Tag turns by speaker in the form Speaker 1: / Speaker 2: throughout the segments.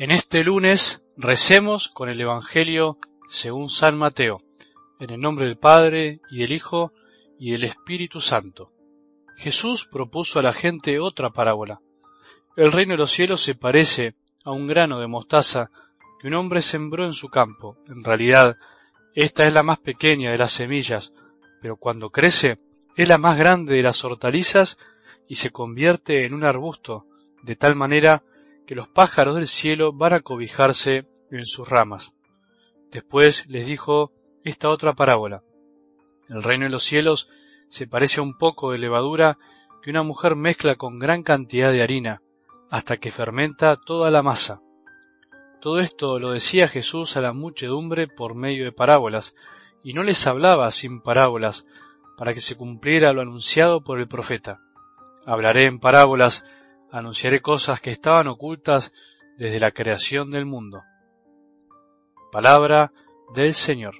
Speaker 1: En este lunes recemos con el Evangelio según San Mateo, en el nombre del Padre y del Hijo y del Espíritu Santo. Jesús propuso a la gente otra parábola. El reino de los cielos se parece a un grano de mostaza que un hombre sembró en su campo. En realidad, esta es la más pequeña de las semillas, pero cuando crece es la más grande de las hortalizas y se convierte en un arbusto, de tal manera que los pájaros del cielo van a cobijarse en sus ramas. Después les dijo esta otra parábola. El reino de los cielos se parece a un poco de levadura que una mujer mezcla con gran cantidad de harina, hasta que fermenta toda la masa. Todo esto lo decía Jesús a la muchedumbre por medio de parábolas, y no les hablaba sin parábolas, para que se cumpliera lo anunciado por el profeta. Hablaré en parábolas, anunciaré cosas que estaban ocultas desde la creación del mundo. Palabra del Señor.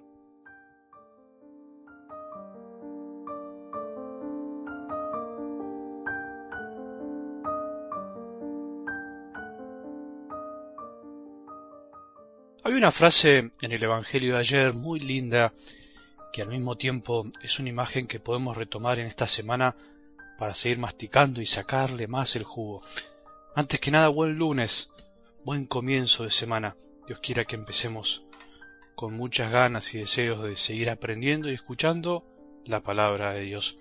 Speaker 1: Hay una frase en el Evangelio de ayer muy linda que al mismo tiempo es una imagen que podemos retomar en esta semana para seguir masticando y sacarle más el jugo. Antes que nada, buen lunes, buen comienzo de semana. Dios quiera que empecemos con muchas ganas y deseos de seguir aprendiendo y escuchando la palabra de Dios.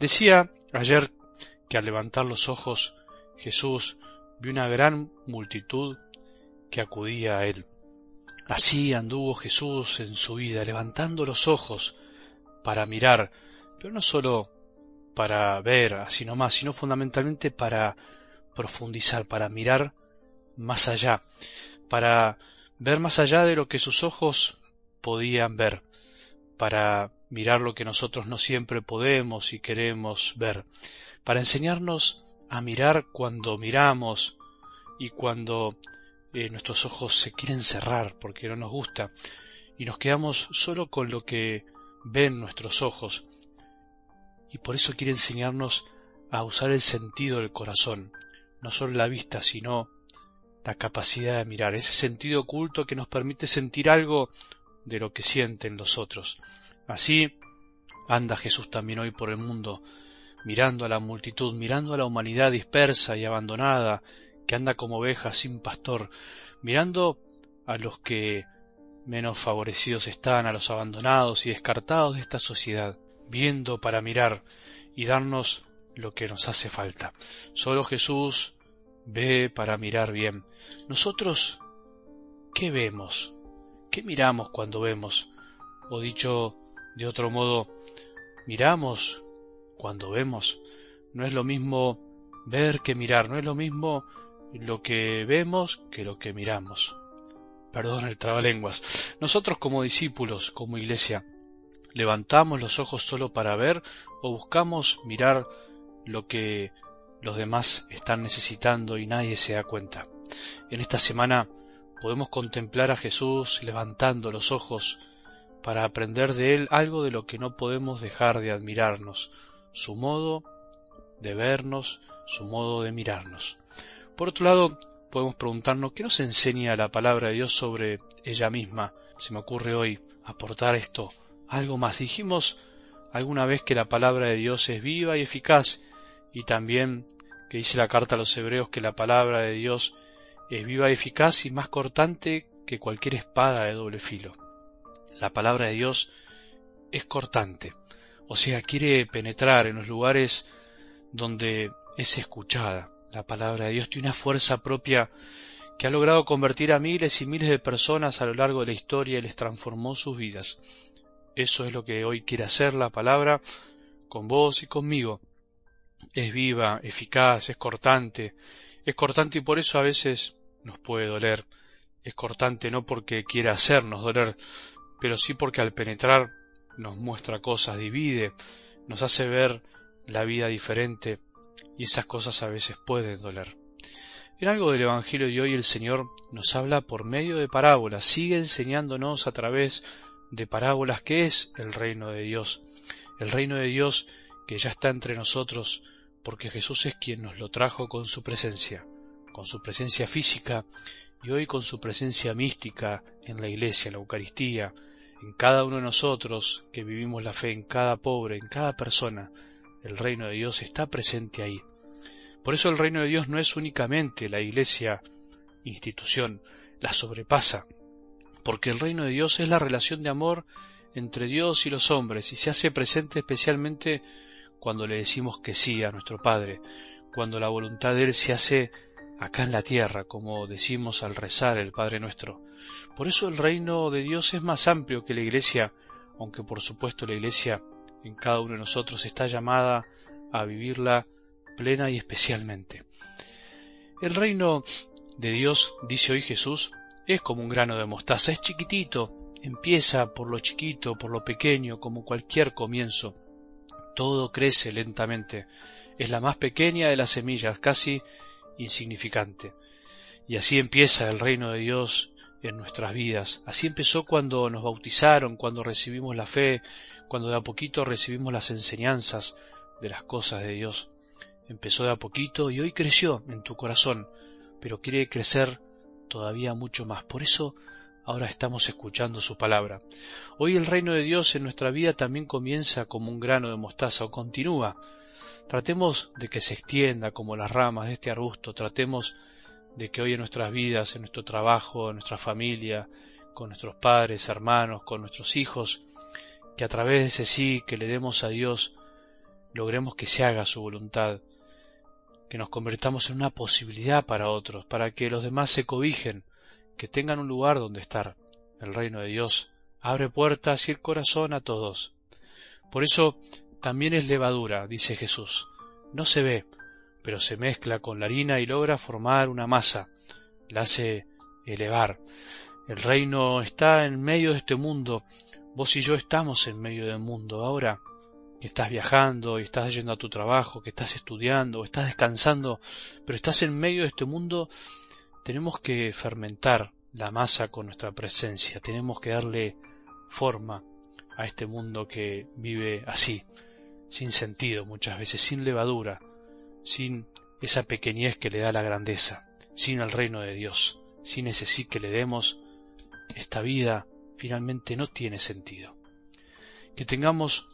Speaker 1: Decía ayer que al levantar los ojos Jesús vio una gran multitud que acudía a él. Así anduvo Jesús en su vida, levantando los ojos para mirar, pero no sólo para ver así nomás, sino fundamentalmente para profundizar, para mirar más allá, para ver más allá de lo que sus ojos podían ver, para mirar lo que nosotros no siempre podemos y queremos ver, para enseñarnos a mirar cuando miramos y cuando eh, nuestros ojos se quieren cerrar porque no nos gusta y nos quedamos solo con lo que ven nuestros ojos. Y por eso quiere enseñarnos a usar el sentido del corazón, no solo la vista, sino la capacidad de mirar, ese sentido oculto que nos permite sentir algo de lo que sienten los otros. Así anda Jesús también hoy por el mundo, mirando a la multitud, mirando a la humanidad dispersa y abandonada, que anda como oveja sin pastor, mirando a los que menos favorecidos están, a los abandonados y descartados de esta sociedad, viendo para mirar y darnos lo que nos hace falta. Solo Jesús ve para mirar bien. Nosotros, ¿qué vemos? ¿Qué miramos cuando vemos? O dicho de otro modo, miramos cuando vemos. No es lo mismo ver que mirar, no es lo mismo lo que vemos que lo que miramos. Perdón el trabalenguas. Nosotros como discípulos, como iglesia, ¿levantamos los ojos solo para ver o buscamos mirar lo que los demás están necesitando y nadie se da cuenta? En esta semana podemos contemplar a Jesús levantando los ojos para aprender de Él algo de lo que no podemos dejar de admirarnos, su modo de vernos, su modo de mirarnos. Por otro lado, podemos preguntarnos qué nos enseña la palabra de Dios sobre ella misma. Se me ocurre hoy aportar esto, algo más. Dijimos alguna vez que la palabra de Dios es viva y eficaz y también que dice la carta a los hebreos que la palabra de Dios es viva y eficaz y más cortante que cualquier espada de doble filo. La palabra de Dios es cortante, o sea, quiere penetrar en los lugares donde es escuchada. La palabra de Dios tiene una fuerza propia que ha logrado convertir a miles y miles de personas a lo largo de la historia y les transformó sus vidas. Eso es lo que hoy quiere hacer la palabra con vos y conmigo. Es viva, eficaz, es cortante. Es cortante y por eso a veces nos puede doler. Es cortante no porque quiera hacernos doler, pero sí porque al penetrar nos muestra cosas, divide, nos hace ver la vida diferente y esas cosas a veces pueden doler. En algo del Evangelio de hoy el Señor nos habla por medio de parábolas, sigue enseñándonos a través de parábolas qué es el reino de Dios, el reino de Dios que ya está entre nosotros porque Jesús es quien nos lo trajo con su presencia, con su presencia física y hoy con su presencia mística en la iglesia, en la Eucaristía, en cada uno de nosotros que vivimos la fe, en cada pobre, en cada persona, el reino de Dios está presente ahí. Por eso el reino de Dios no es únicamente la iglesia institución, la sobrepasa, porque el reino de Dios es la relación de amor entre Dios y los hombres y se hace presente especialmente cuando le decimos que sí a nuestro Padre, cuando la voluntad de Él se hace acá en la tierra, como decimos al rezar el Padre nuestro. Por eso el reino de Dios es más amplio que la Iglesia, aunque por supuesto la Iglesia en cada uno de nosotros está llamada a vivirla plena y especialmente. El reino de Dios, dice hoy Jesús, es como un grano de mostaza, es chiquitito, empieza por lo chiquito, por lo pequeño, como cualquier comienzo. Todo crece lentamente, es la más pequeña de las semillas, casi insignificante. Y así empieza el reino de Dios en nuestras vidas. Así empezó cuando nos bautizaron, cuando recibimos la fe, cuando de a poquito recibimos las enseñanzas de las cosas de Dios. Empezó de a poquito y hoy creció en tu corazón, pero quiere crecer todavía mucho más. Por eso ahora estamos escuchando su palabra. Hoy el reino de Dios en nuestra vida también comienza como un grano de mostaza o continúa Tratemos de que se extienda como las ramas de este arbusto, tratemos de que hoy en nuestras vidas, en nuestro trabajo, en nuestra familia, con nuestros padres, hermanos, con nuestros hijos, que a través de ese sí que le demos a Dios, logremos que se haga su voluntad, que nos convertamos en una posibilidad para otros, para que los demás se cobijen, que tengan un lugar donde estar. El reino de Dios abre puertas y el corazón a todos. Por eso también es levadura, dice Jesús. No se ve, pero se mezcla con la harina y logra formar una masa, la hace elevar. El reino está en medio de este mundo, vos y yo estamos en medio del mundo. Ahora estás viajando y estás yendo a tu trabajo, que estás estudiando o estás descansando, pero estás en medio de este mundo, tenemos que fermentar la masa con nuestra presencia, tenemos que darle forma a este mundo que vive así, sin sentido muchas veces, sin levadura, sin esa pequeñez que le da la grandeza, sin el reino de Dios, sin ese sí que le demos, esta vida finalmente no tiene sentido. Que tengamos